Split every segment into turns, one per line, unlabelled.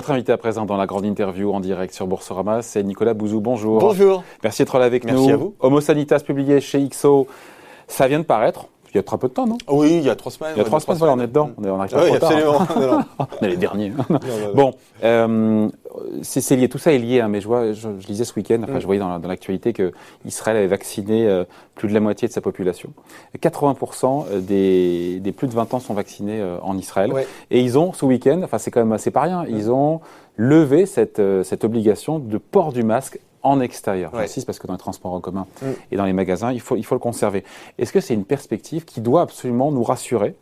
Votre invité à présent dans la grande interview en direct sur Boursorama, c'est Nicolas Bouzou. Bonjour.
Bonjour.
Merci d'être là avec
Merci
nous.
à vous.
Homo Sanitas publié chez XO. Ça vient de paraître. Il y a très peu de temps, non?
Oui, il y a trois semaines.
Il y a trois semaines, voilà, on est dedans. On est- on arrive pas
Oui,
tard, hein.
absolument.
On est les derniers. Bon, euh, c'est c'est lié, tout ça est lié, hein, mais je, vois, je, je lisais ce week-end, enfin
Mm.
je voyais dans, dans l'actualité que Israël avait vacciné euh, plus de la moitié de sa population. 80% des, des plus de 20 ans sont vaccinés euh, en Israël.
Ouais.
Et ils ont, ce week-end, enfin c'est quand même assez pas rien, ils ont levé cette, euh, cette obligation de port du masque en extérieur.
Ouais.
J'insiste parce que dans les transports en commun
Mm.
et dans les magasins, il faut, il faut le conserver. Est-ce que c'est une perspective qui doit absolument nous rassurer?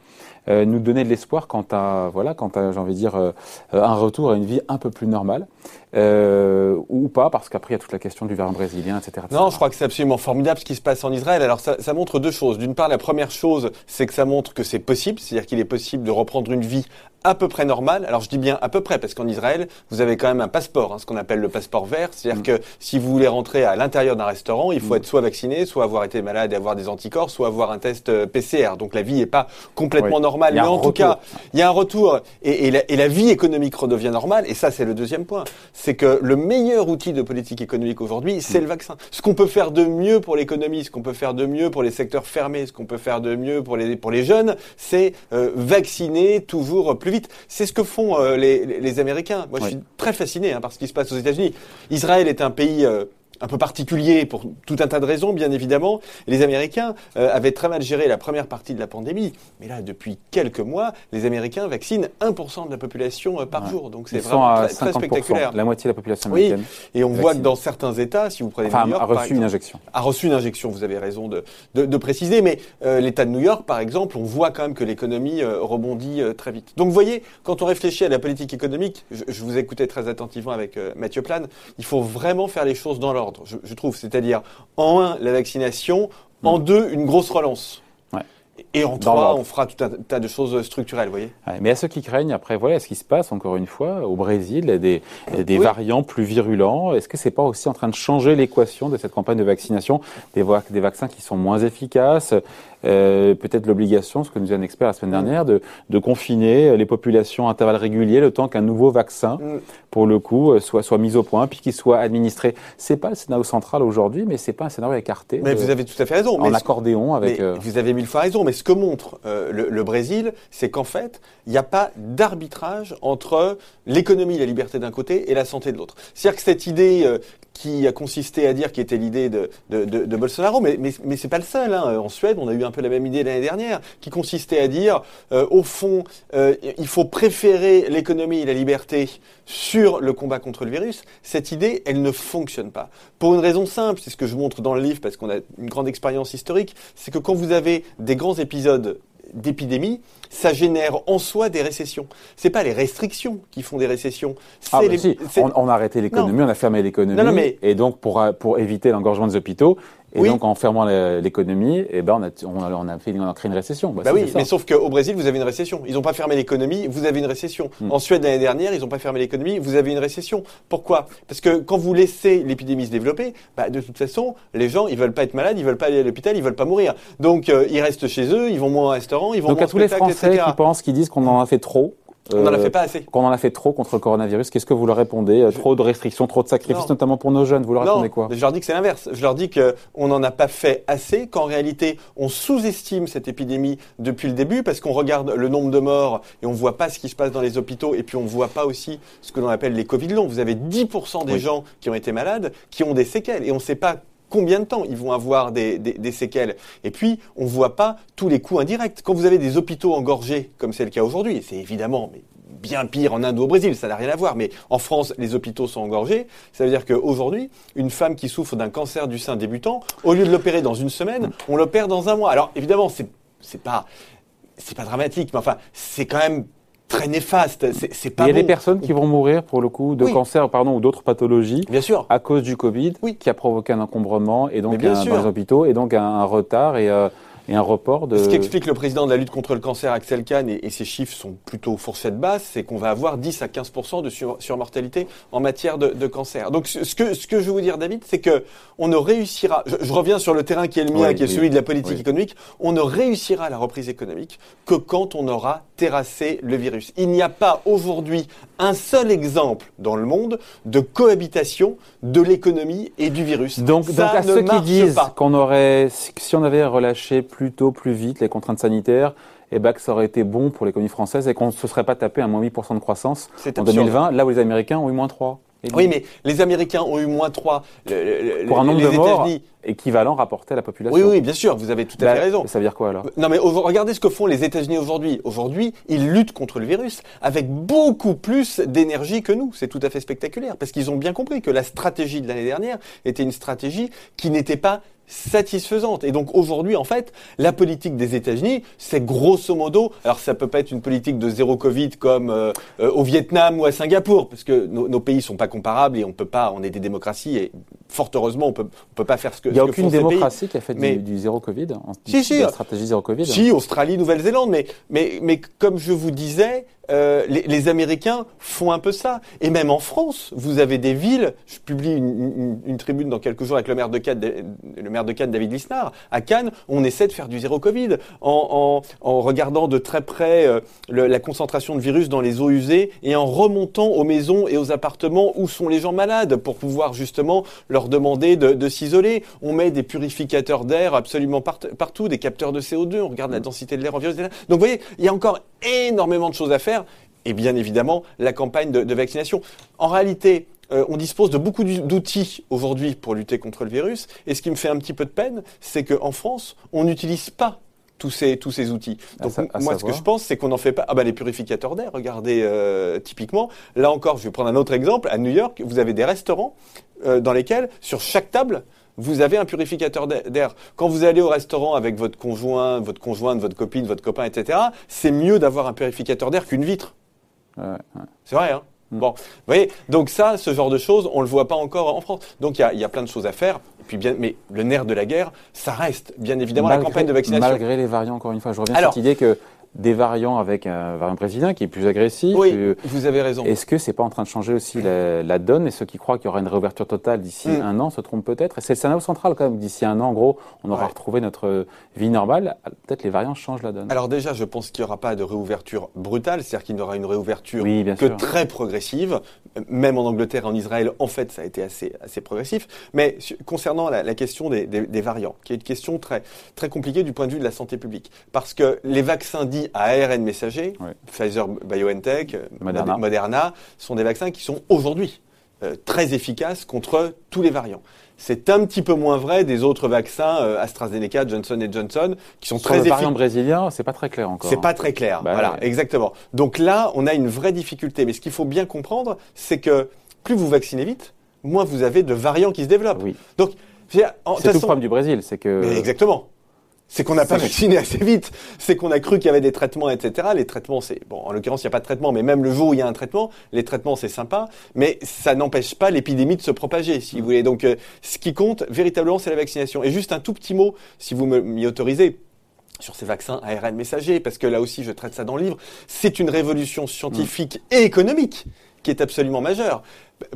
Euh, nous donner de l'espoir quant à, voilà, quant à, j'ai envie de dire, euh, euh, un retour à une vie un peu plus normale, euh, ou pas, parce qu'après il y a toute la question du variant brésilien, etc. etc.
Non, je crois que c'est absolument formidable ce qui se passe en Israël. Alors ça, ça montre deux choses. D'une part, la première chose, c'est que ça montre que c'est possible, c'est-à-dire qu'il est possible de reprendre une vie à peu près normale. Alors je dis bien à peu près, parce qu'en Israël, vous avez quand même un passeport, hein, ce qu'on appelle le passeport vert. C'est-à-dire
Mm.
que si vous voulez rentrer à l'intérieur d'un restaurant, il faut
Mm.
être soit vacciné, soit avoir été malade et avoir des anticorps, soit avoir un test PCR. Donc la vie n'est pas complètement
Oui.
normale. Mais en tout cas, il y a un retour et, et la, et la vie économique redevient normale. Et ça, c'est le deuxième point. C'est que le meilleur outil de politique économique aujourd'hui, c'est le vaccin. Ce qu'on peut faire de mieux pour l'économie, ce qu'on peut faire de mieux pour les secteurs fermés, ce qu'on peut faire de mieux pour les, pour les jeunes, c'est euh, vacciner toujours plus vite. C'est ce que font euh, les, les- les Américains. Moi, je suis très fasciné hein, par ce qui se passe aux États-Unis. Israël est un pays... euh, un peu particulier pour tout un tas de raisons, bien évidemment. Les Américains euh, avaient très mal géré la première partie de la pandémie. Mais là, depuis quelques mois, les Américains vaccinent 1% de la population euh, par
Ouais.
jour. Donc c'est vraiment
à
très, très
50%,
spectaculaire.
la moitié de la population
Oui,
américaine
Et on voit que dans certains États, si vous prenez
enfin,
New York,
a
par
reçu une injection.
a reçu une injection, vous avez raison de, de, de préciser, mais euh, l'État de New York, par exemple, on voit quand même que l'économie rebondit très vite. Donc vous voyez, quand on réfléchit à la politique économique, je, je vous écoutais très attentivement avec Mathieu Plane, il faut vraiment faire les choses dans je, je trouve, c'est-à-dire en un, la vaccination, en deux, une grosse relance.
Ouais.
Et en
Dans
trois, on fera tout un tas de choses structurelles, vous voyez.
Ouais, mais à ceux qui craignent, après, voilà ce qui se passe, encore une fois, au Brésil, il y a des, des
Oui.
variants plus virulents. Est-ce que c'est pas aussi en train de changer l'équation de cette campagne de vaccination? Des, va- des vaccins qui sont moins efficaces euh, Peut-être l'obligation, ce que nous dit un expert la semaine dernière, de, de confiner les populations à intervalles réguliers le temps qu'un nouveau vaccin,
Mm.
pour le coup, euh, soit, soit mis au point, puis qu'il soit administré. C'est pas le scénario central aujourd'hui, mais c'est pas un scénario écarté.
Mais
de-
vous avez tout à fait raison.
en
mais
accordéon avec.
Mais
euh,
Vous avez mille fois raison, mais ce que montre euh, le, le Brésil, c'est qu'en fait, il n'y a pas d'arbitrage entre l'économie et la liberté d'un côté et la santé de l'autre. C'est-à-dire que cette idée euh, qui a consisté à dire qui était l'idée de, de, de, de Bolsonaro, mais, mais, mais c'est pas le seul. Hein. En Suède, on a eu un peu la même idée l'année dernière, qui consistait à dire, euh, au fond, euh, il faut préférer l'économie et la liberté sur le combat contre le virus. Cette idée, elle ne fonctionne pas. Pour une raison simple, c'est ce que je montre dans le livre, parce qu'on a une grande expérience historique, c'est que quand vous avez des grands épisodes d'épidémie, ça génère en soi des récessions. C'est pas les restrictions qui font des récessions.
Ah, bah
les,
si, on, on a arrêté l'économie, on a fermé l'économie, et donc pour, pour éviter l'engorgement des hôpitaux, et
Oui.
donc en fermant l'économie, eh ben on a, on a, on a fait, on a créé une récession. Bah,
Bah oui, mais sauf qu'au Brésil, vous avez une récession. Ils n'ont pas fermé l'économie, vous avez une récession.
Hmm.
En Suède, l'année dernière, ils n'ont pas fermé l'économie, vous avez une récession. Pourquoi? Parce que quand vous laissez l'épidémie se développer, bah, de toute façon, les gens, ils veulent pas être malades, ils veulent pas aller à l'hôpital, ils veulent pas mourir. Donc, euh, ils restent chez eux, ils vont moins au restaurant, ils vont
donc
moins
à tous les Français
etc.
qui pensent, qui disent qu'on en a fait trop,
On n'en a
euh,
fait pas assez.
qu'on en a fait trop contre le coronavirus, qu'est-ce que vous leur répondez Euh, Trop de restrictions, trop de sacrifices,
Non.
notamment pour nos jeunes, vous leur
Non,
répondez quoi
je leur dis que c'est l'inverse. Je leur dis qu'on n'en a pas fait assez, qu'en réalité, on sous-estime cette épidémie depuis le début parce qu'on regarde le nombre de morts et on voit pas ce qui se passe dans les hôpitaux et puis on voit pas aussi ce que l'on appelle les Covid longs. Vous avez 10% des
Oui.
gens qui ont été malades qui ont des séquelles et on ne sait pas combien de temps ils vont avoir des, séquelles. Et puis, on ne voit pas tous les coûts indirects. Quand vous avez des hôpitaux engorgés, comme c'est le cas aujourd'hui, c'est évidemment bien pire en Inde ou au Brésil, ça n'a rien à voir, mais en France, les hôpitaux sont engorgés, ça veut dire qu'aujourd'hui, une femme qui souffre d'un cancer du sein débutant, au lieu de l'opérer dans une semaine, on l'opère dans un mois. Alors, évidemment, c'est pas, pas dramatique, mais enfin, c'est quand même très néfaste. C'est c'est
Il
pas
y a
bon.
des personnes qui vont mourir pour le coup de
Oui.
cancer, pardon, ou d'autres pathologies
Bien sûr.
à cause du Covid,
Oui.
qui a provoqué un encombrement et donc
bien
un-
sûr.
dans les hôpitaux et donc un, un retard et euh, et un report de.
Ce qu'explique le président de la lutte contre le cancer, Axel Kahn, et, et ces chiffres sont plutôt fourchette basse, c'est qu'on va avoir 10 à 15 de sur, surmortalité en matière de, de, cancer. Donc ce que, ce que je veux vous dire, David, c'est que on ne réussira. Je, je, reviens sur le terrain qui est le mien,
Oui,
qui est
oui,
celui de la politique
oui.
économique. On ne réussira la reprise économique que quand on aura terrassé le virus. Il n'y a pas aujourd'hui un seul exemple dans le monde de cohabitation de l'économie et du virus.
Donc,
Ça
donc à
ne
ceux qui disent qu'on aurait, si on avait relâché plus tôt, plus vite les contraintes sanitaires, eh ben, que ça aurait été bon pour l'économie française et qu'on ne se serait pas tapé un moins 8% de croissance en
absurde.
2020, là où les Américains ont eu moins 3. Et
Oui, mais les Américains ont eu moins 3.
pour un nombre
les
de morts équivalent rapporté à la population.
Oui, oui, bien sûr, vous avez tout à
Bah,
fait raison.
Ça veut dire quoi alors?
Non mais regardez ce que font les États-Unis aujourd'hui. Aujourd'hui, ils luttent contre le virus avec beaucoup plus d'énergie que nous. C'est tout à fait spectaculaire parce qu'ils ont bien compris que la stratégie de l'année dernière était une stratégie qui n'était pas satisfaisante. Et donc aujourd'hui, en fait, la politique des États-Unis, c'est grosso modo, alors ça peut pas être une politique de zéro Covid comme euh, euh, au Vietnam ou à Singapour, parce que nos, nos pays sont pas comparables et on peut pas, on est des démocraties et fort heureusement, on peut, on peut pas faire ce que
Il n'y a aucune démocratie qui a fait du-
Mais-
du, zéro Covid, en,
Si, si.
la stratégie zéro Covid.
Si, Australie, Nouvelle-Zélande, mais, mais, mais comme je vous disais, euh, les, les Américains font un peu ça. Et même en France, vous avez des villes. Je publie une, une- une tribune dans quelques jours avec le maire de Cannes, le maire de Cannes, David Lisnard. À Cannes, on essaie de faire du zéro Covid en, en, en regardant de très près euh, le- la concentration de virus dans les eaux usées et en remontant aux maisons et aux appartements où sont les gens malades pour pouvoir justement leur demander de, de s'isoler. On met des purificateurs d'air absolument part- partout, des capteurs de CO2, on regarde la densité de l'air en virus. Donc vous voyez, il y a encore énormément de choses à faire et bien évidemment la campagne de, de vaccination. En réalité, euh, on dispose de beaucoup d'ou- d'outils aujourd'hui pour lutter contre le virus et ce qui me fait un petit peu de peine, c'est qu'en France, on n'utilise pas tous ces, tous ces outils. Donc
à
moi, ce que je pense, c'est qu'on n'en fait pas. Ah bah les purificateurs d'air, regardez euh, typiquement. Là encore, je vais prendre un autre exemple. À New York, vous avez des restaurants euh, dans lesquels, sur chaque table, vous avez un purificateur d'a- d'air. Quand vous allez au restaurant avec votre conjoint, votre conjointe, votre copine, votre copain, etc., c'est mieux d'avoir un purificateur d'air qu'une vitre.
Ouais, ouais.
C'est vrai, hein Bon, vous voyez, donc ça, ce genre de choses, on le voit pas encore en France. Donc il y a, il y a plein de choses à faire. Et puis bien, mais le nerf de la guerre, ça reste bien évidemment la campagne de vaccination.
Malgré les variants, encore une fois, je reviens
Alors-
à cette idée que des variants avec un variant brésilien qui est plus agressif.
Oui, vous avez raison.
Est-ce que c'est pas en train de changer aussi la, la donne? Et ceux qui croient qu'il y aura une réouverture totale d'ici
Mm.
un an se trompent peut-être Et c'est le scénario central quand même. D'ici un an, en gros, on aura
Ouais.
retrouvé notre vie normale. Peut-être les variants changent la donne.
Alors déjà, je pense qu'il n'y aura pas de réouverture brutale, c'est-à-dire qu'il y aura une réouverture
oui,
que
sûr.
très progressive. Même en Angleterre et en Israël, en fait, ça a été assez, assez progressif. Mais concernant la, la question des, des- des variants, qui est une question très, très compliquée du point de vue de la santé publique. Parce que les vaccins à ARN messager. Pfizer, BioNTech,
Moderna.
Mod- Moderna, sont des vaccins qui sont aujourd'hui euh, très efficaces contre tous les variants. C'est un petit peu moins vrai des autres vaccins euh, AstraZeneca, Johnson Johnson, qui sont
Sur
très
le
efficaces.
variant brésilien, c'est pas très clair encore.
C'est pas très clair.
Bah
voilà,
ouais.
exactement. Donc là, on a une vraie difficulté. Mais ce qu'il faut bien comprendre, c'est que plus vous vaccinez vite, moins vous avez de variants qui se développent.
Oui.
Donc,
C'est tout le problème du Brésil, c'est que.
mais exactement. C'est qu'on n'a pas vacciné assez vite. C'est qu'on a cru qu'il y avait des traitements, etc. Les traitements, c'est bon. En l'occurrence, il n'y a pas de traitement, mais même le jour où il y a un traitement, les traitements, c'est sympa, mais ça n'empêche pas l'épidémie de se propager, si vous voulez. Donc, euh, ce qui compte véritablement, c'est la vaccination. Et juste un tout petit mot, si vous m'y autorisez sur ces vaccins ARN messagers, parce que là aussi je traite ça dans le livre, c'est une révolution scientifique et économique qui est absolument majeure.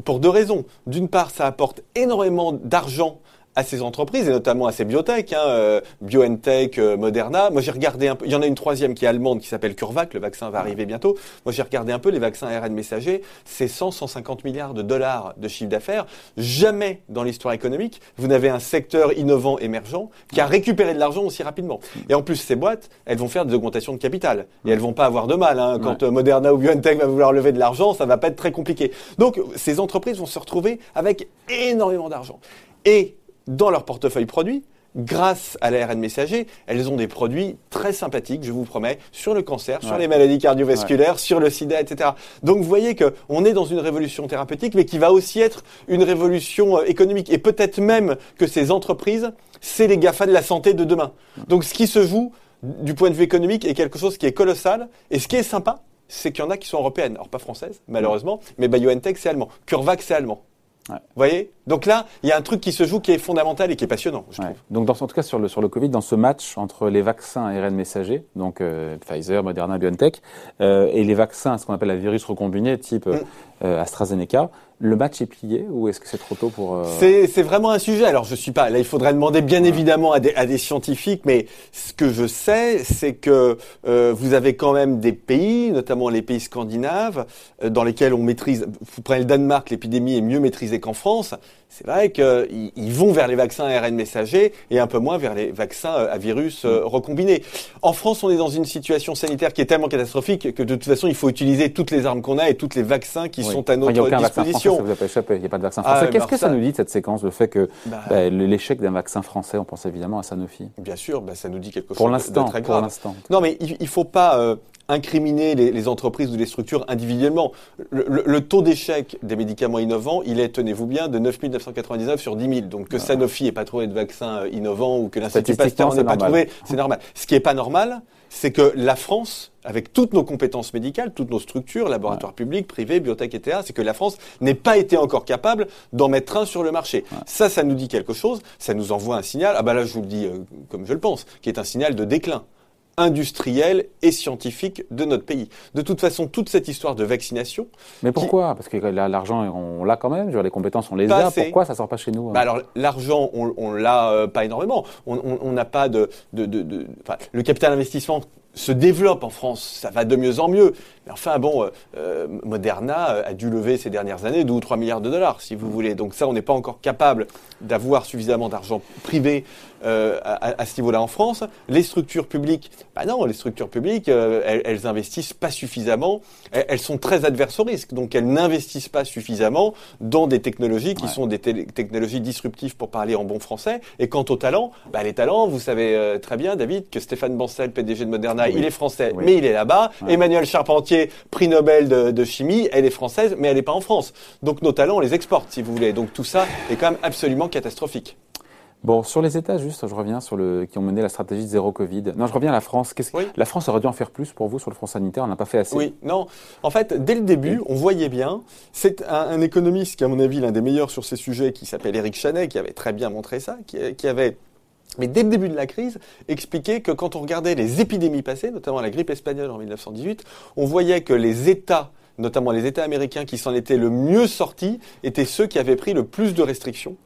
Pour deux raisons. D'une part, ça apporte énormément d'argent à ces entreprises, et notamment à ces biotech, hein, euh, BioNTech, euh, Moderna. Moi, j'ai regardé un peu, il y en a une troisième qui est allemande, qui s'appelle CureVac, le vaccin va arriver bientôt. Moi, j'ai regardé un peu les vaccins ARN messagers, c'est 100, 150 milliards de dollars de chiffre d'affaires. Jamais dans l'histoire économique, vous n'avez un secteur innovant émergent qui a récupéré de l'argent aussi rapidement. Et en plus, ces boîtes, elles vont faire des augmentations de capital. Et elles vont pas avoir de mal. Hein. Quand
Ouais.
euh, Moderna ou BioNTech va vouloir lever de l'argent, ça va pas être très compliqué. Donc, ces entreprises vont se retrouver avec énormément d'argent. Et dans leur portefeuille produit, grâce à l'ARN messager, elles ont des produits très sympathiques, je vous promets, sur le cancer, sur les maladies cardiovasculaires, sur le sida, etc. Donc vous voyez que on est dans une révolution thérapeutique, mais qui va aussi être une révolution euh, économique. Et peut-être même que ces entreprises, c'est les GAFA de la santé de demain. Donc ce qui se joue du point de vue économique est quelque chose qui est colossal. Et ce qui est sympa, c'est qu'il y en a qui sont européennes. Alors pas françaises, malheureusement, mais BioNTech, c'est allemand. CureVac, c'est allemand. Vous voyez? Donc là, il y a un truc qui se joue qui est fondamental et qui est passionnant, je trouve.
Donc, dans, en tout cas, sur le, sur le Covid, dans ce match entre les vaccins ARN messager, donc euh, Pfizer, Moderna, BioNTech, euh, et les vaccins, ce qu'on appelle la virus recombiné, type mm. euh, AstraZeneca, le match est plié ou est-ce que c'est trop tôt pour euh...
C'est vraiment un sujet. Alors je suis pas là. Il faudrait demander bien évidemment à des, à des, scientifiques, mais ce que je sais, c'est que euh, vous avez quand même des pays, notamment les pays scandinaves, euh, dans lesquels on maîtrise. Vous prenez le Danemark, l'épidémie est mieux maîtrisée qu'en France c'est vrai qu'ils vont vers les vaccins ARN messagers et un peu moins vers les vaccins euh, à virus euh, recombinés. En France, on est dans une situation sanitaire qui est tellement catastrophique que de toute façon, il faut utiliser toutes les armes qu'on a et tous les vaccins qui sont à notre
disposition.
Vaccin
ça vous a pas échappé. Il n'y a pas de vaccin français. Ah, Qu'est-ce que ça... nous dit de cette séquence, le fait que bah, bah, l'échec d'un vaccin français, on pense évidemment à Sanofi
Bien sûr, bah, ça nous dit quelque
pour
chose de très grave.
Pour l'instant.
Non, mais il, ne faut pas. Euh, incriminer les, les, entreprises ou les structures individuellement. Le, le, le taux d'échec des médicaments innovants, il est, tenez-vous bien, de 9 999 sur 10 000. Donc que Sanofi n'ait pas trouvé de vaccin euh, innovant ou que l'Institut Pasteur n'ait pas trouvé, c'est normal. Ce qui n'est pas normal, c'est que la France, avec toutes nos compétences médicales, toutes nos structures, laboratoires publics, privés, biotech, etc., c'est que la France n'ait pas été encore capable d'en mettre un sur le marché. Ça, ça nous dit quelque chose, ça nous envoie un signal, ah bah là je vous le dis euh, comme je le pense, qui est un signal de déclin industriel et scientifique de notre pays. De toute façon, toute cette histoire de vaccination.
Mais pourquoi? Parce que l'argent, on l'a quand même. Les compétences, on les a. Pourquoi ça sort pas chez nous
hein? Bah Alors, l'argent, on, on l'a euh, pas énormément. On n'a pas de, de, de, de le capital investissement se développe en France, ça va de mieux en mieux. Mais enfin, bon, euh, euh, Moderna a dû lever ces dernières années 2 ou 3 milliards de dollars, si vous voulez. Donc ça, on n'est pas encore capable d'avoir suffisamment d'argent privé euh, à, à, ce niveau-là en France. Les structures publiques, bah non, les structures publiques, euh, elles, elles, investissent pas suffisamment. Elles, sont très adverses au risque, donc elles n'investissent pas suffisamment dans des technologies qui sont des technologies disruptives pour parler en bon français. Et quant aux talents, bah, les talents, vous savez très bien, David, que Stéphane Bancel, PDG de Moderna, il est français, mais il est là-bas. Emmanuel Charpentier, prix Nobel de, de, chimie, elle est française, mais elle n'est pas en France. Donc nos talents, on les exporte, si vous voulez. Donc tout ça est quand même absolument catastrophique.
Bon, sur les États, juste, je reviens sur le qui ont mené la stratégie de zéro Covid. Non, je reviens à la France. Qu'est-ce oui. La France aurait dû en faire plus pour vous sur le front sanitaire? On n'a pas fait assez.
Oui, non. En fait, dès le début, on voyait bien. C'est un, un, économiste qui, à mon avis, l'un des meilleurs sur ces sujets, qui s'appelle Éric Chanet, qui avait très bien montré ça, qui, qui avait mais dès le début de la crise, expliqué que quand on regardait les épidémies passées, notamment la grippe espagnole en 1918, on voyait que les États, notamment les États américains qui s'en étaient le mieux sortis, étaient ceux qui avaient pris le plus de restrictions,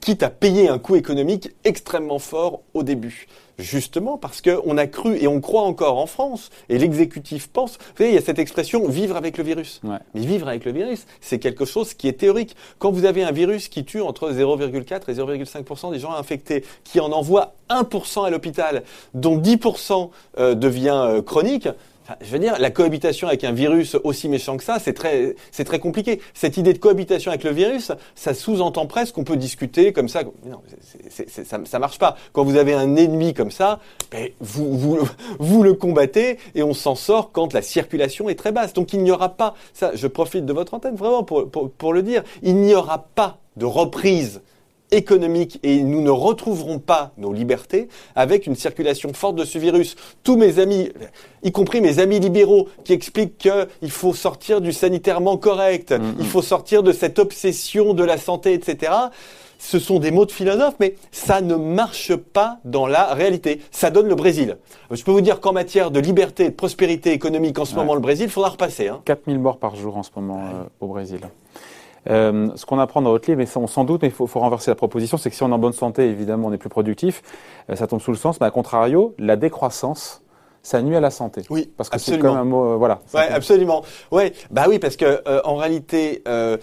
quitte à payer un coût économique extrêmement fort au début justement parce qu'on a cru et on croit encore en France, et l'exécutif pense, vous savez, il y a cette expression vivre avec le virus.
Ouais.
Mais vivre avec le virus, c'est quelque chose qui est théorique. Quand vous avez un virus qui tue entre 0,4 et 0,5% des gens infectés, qui en envoie 1% à l'hôpital, dont 10% euh, devient euh, chronique, je veux dire, la cohabitation avec un virus aussi méchant que ça, c'est très, c'est très compliqué. Cette idée de cohabitation avec le virus, ça sous-entend presque qu'on peut discuter comme ça. Non, ça, ça marche pas. Quand vous avez un ennemi comme ça, ben, vous, vous, vous le combattez et on s'en sort quand la circulation est très basse. Donc il n'y aura pas, ça, je profite de votre antenne vraiment pour, pour le dire, il n'y aura pas de reprise économique et nous ne retrouverons pas nos libertés avec une circulation forte de ce virus. Tous mes amis, y compris mes amis libéraux, qui expliquent qu'il faut sortir du sanitairement correct, mm -hmm. il faut sortir de cette obsession de la santé, etc. Ce sont des mots de philosophes, mais ça ne marche pas dans la réalité. Ça donne le Brésil. Je peux vous dire qu'en matière de liberté et de prospérité économique, en ce ouais. moment, le Brésil, il faudra repasser. Hein.
4000 morts par jour en ce moment ouais. euh, au Brésil. Euh, ce qu'on apprend dans votre livre, mais on s'en doute, mais il faut, faut, renverser la proposition, c'est que si on est en bonne santé, évidemment, on est plus productif. Euh, ça tombe sous le sens, mais à contrario, la décroissance, ça nuit à la santé.
Oui,
parce que c'est comme un mot, euh, voilà.
Ouais, absolument. Ouais, bah oui, parce que euh, en réalité, euh,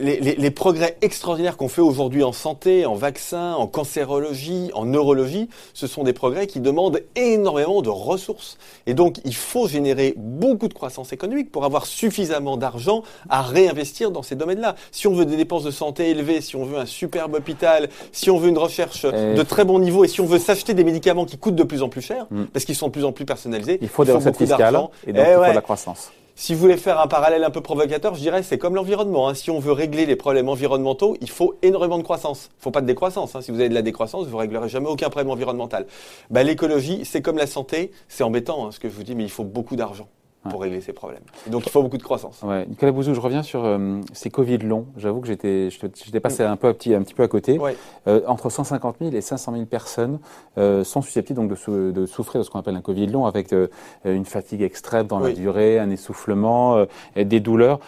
les, les, les, progrès extraordinaires qu'on fait aujourd'hui en santé, en vaccins, en cancérologie, en neurologie, ce sont des progrès qui demandent énormément de ressources. Et donc, il faut générer beaucoup de croissance économique pour avoir suffisamment d'argent à réinvestir dans ces domaines-là. Si on veut des dépenses de santé élevées, si on veut un superbe hôpital, si on veut une recherche et de très bon niveau, et si on veut s'acheter des médicaments qui coûtent de plus en plus cher, mm. parce qu'ils sont de plus en plus personnalisés,
il faut des recettes fiscales et donc et il faut
ouais.
de la croissance.
Si vous voulez faire un parallèle un peu provocateur, je dirais c'est comme l'environnement. Hein. Si on veut régler les problèmes environnementaux, il faut énormément de croissance. Il faut pas de décroissance. Hein. Si vous avez de la décroissance, vous réglerez jamais aucun problème environnemental. Bah, L'écologie, c'est comme la santé. C'est embêtant hein, ce que je vous dis, mais il faut beaucoup d'argent. Pour régler ces problèmes. Donc il faut beaucoup de croissance.
Ouais. Nicolas Bouzou, je reviens sur euh, ces Covid longs. J'avoue que j'étais, j'étais passé un peu, un petit, un petit peu à côté.
Ouais.
Euh, entre 150 000 et 500 000 personnes euh, sont susceptibles donc de, sou- de souffrir de ce qu'on appelle un Covid long, avec euh, une fatigue extrême dans la durée, un essoufflement, euh, et des douleurs.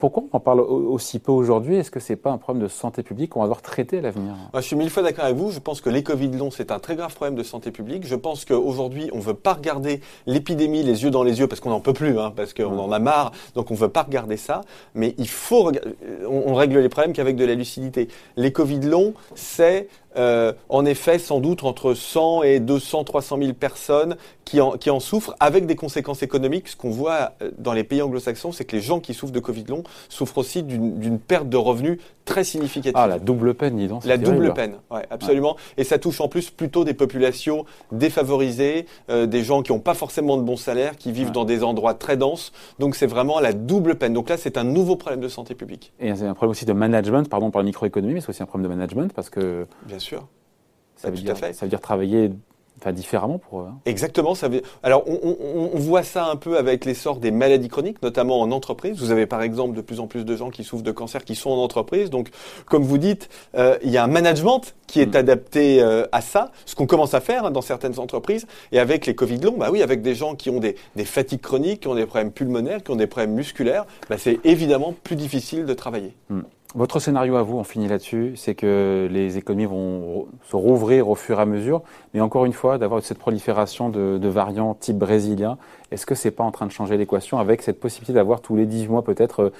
Pourquoi on en parle au- aussi peu aujourd'hui? Est-ce que c'est pas un problème de santé publique qu'on va devoir traiter à l'avenir?
Moi, je suis mille fois d'accord avec vous. Je pense que les Covid longs, c'est un très grave problème de santé publique. Je pense qu'aujourd'hui, on ne veut pas regarder l'épidémie les yeux dans les yeux parce qu'on n'en peut plus, hein, parce qu'on en a marre. Donc, on ne veut pas regarder ça. Mais il faut on, on règle les problèmes qu'avec de la lucidité. Les Covid longs, c'est euh, en effet sans doute entre 100 et 200, 300 000 personnes qui en, souffrent avec des conséquences économiques. Ce qu'on voit euh, dans les pays anglo-saxons, c'est que les gens qui souffrent de Covid long souffrent aussi d'une perte de revenus très significative.
Ah, la double peine, dis donc.
La
terrible.
double peine, ouais, absolument. Et ça touche en plus plutôt des populations défavorisées, euh, des gens qui n'ont pas forcément de bons salaires, qui vivent
Ouais.
dans des endroits très denses. Donc c'est vraiment la double peine. Donc là, c'est un nouveau problème de santé publique,
Et c'est un problème aussi de management, pardon pour la microéconomie, mais c'est aussi un problème de management parce que
bien sûr.
ça
Bah,
veut,
tout
dire,
à fait.
ça veut dire travailler enfin, différemment pour eux. hein.
Exactement. Ça veut... Alors, on, on- on voit ça un peu avec l'essor des maladies chroniques, notamment en entreprise. Vous avez par exemple de plus en plus de gens qui souffrent de cancer qui sont en entreprise. Donc, comme vous dites, euh, il y a un management qui est
Mm.
adapté euh, à ça, ce qu'on commence à faire hein, dans certaines entreprises. Et avec les Covid longs, bah oui, avec des gens qui ont des, des fatigues chroniques, qui ont des problèmes pulmonaires, qui ont des problèmes musculaires, bah, c'est évidemment plus difficile de travailler.
Votre scénario à vous, on finit là-dessus, c'est que les économies vont se rouvrir au fur et à mesure, mais encore une fois, d'avoir cette prolifération de, variants type brésilien, est-ce que c'est pas en train de changer l'équation avec cette possibilité d'avoir tous les 18 mois peut-être euh,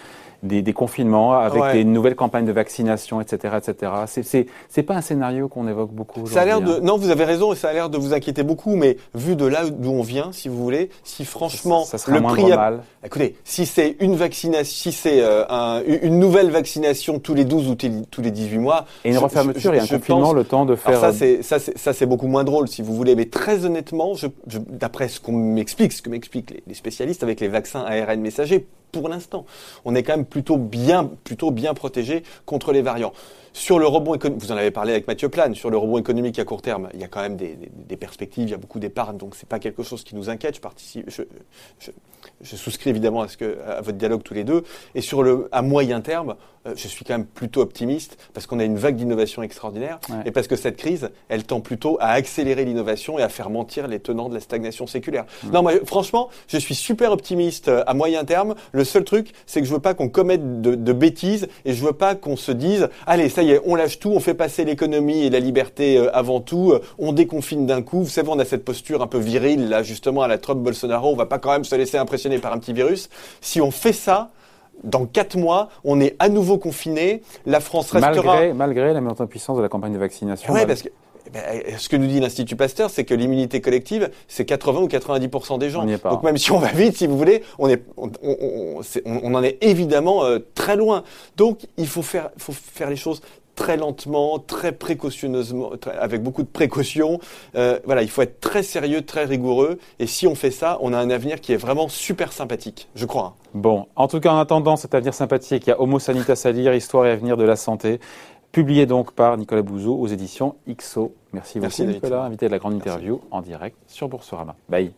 des, des confinements, avec
Ouais.
des nouvelles campagnes de vaccination, etc., etc. C'est c'est c'est pas un scénario qu'on évoque beaucoup.
Ça a l'air de,
hein.
non, vous avez raison, et ça a l'air de vous inquiéter beaucoup, mais vu de là d'où on vient, si vous voulez, si franchement
ça, ça
le prix a-
mal.
Écoutez, si c'est une vaccination, si c'est euh, un- une nouvelle vaccination tous les 12 ou tous les 18 mois,
Et une
je-
refermeture
je-
et un confinement,
pense-
le temps de faire.
alors ça c'est beaucoup moins drôle si vous voulez, mais très honnêtement, je- d'après ce qu'on m'explique, ce que m'expliquent les, les spécialistes avec les vaccins ARN messagers, pour l'instant, on est quand même plutôt bien plutôt bien protégé contre les variants. Sur le rebond économique, vous en avez parlé avec Mathieu Plane, sur le rebond économique à court terme, il y a quand même des, des- des perspectives, il y a beaucoup d'épargne, donc c'est pas quelque chose qui nous inquiète. Je participe, je, je- je souscris évidemment à, ce que, à votre dialogue tous les deux. Et sur le, à moyen terme, euh, je suis quand même plutôt optimiste parce qu'on a une vague d'innovation extraordinaire
Ouais.
et parce que cette crise, elle tend plutôt à accélérer l'innovation et à faire mentir les tenants de la stagnation séculaire. Non, moi, franchement, je suis super optimiste euh, à moyen terme. Le seul truc, c'est que je veux pas qu'on commette de, de bêtises et je veux pas qu'on se dise, allez, ça y est, on lâche tout, on fait passer l'économie et la liberté euh, avant tout, euh, on déconfine d'un coup. Vous savez, on a cette posture un peu virile, là, justement, à la Trump Bolsonaro. On va pas quand même se laisser impressionner par un petit virus. Si on fait ça, dans quatre mois, on est à nouveau confiné. La France restera.
Malgré, malgré la montée en puissance de la campagne de vaccination.
Ouais,
mal-
parce que eh ben, ce que nous dit l'Institut Pasteur, c'est que l'immunité collective, c'est 80 ou 90 des gens.
On n'y est pas.
Donc même si on va vite, si vous voulez, on est, on, on- on- c'est- on- on en est évidemment euh, très loin. Donc il faut faire, faut faire les choses très lentement, très précautionneusement, très- avec beaucoup de précautions. Euh, voilà, il faut être très sérieux, très rigoureux. Et si on fait ça, on a un avenir qui est vraiment super sympathique, je crois.
Bon, en tout cas, en attendant cet avenir sympathique, il y a Homo Sanitas à lire, Histoire et avenir de la santé, publié donc par Nicolas Bouzou aux éditions XO. Merci beaucoup
Merci.
Nicolas, invité de la grande
Merci.
interview en direct sur Boursorama. Bye.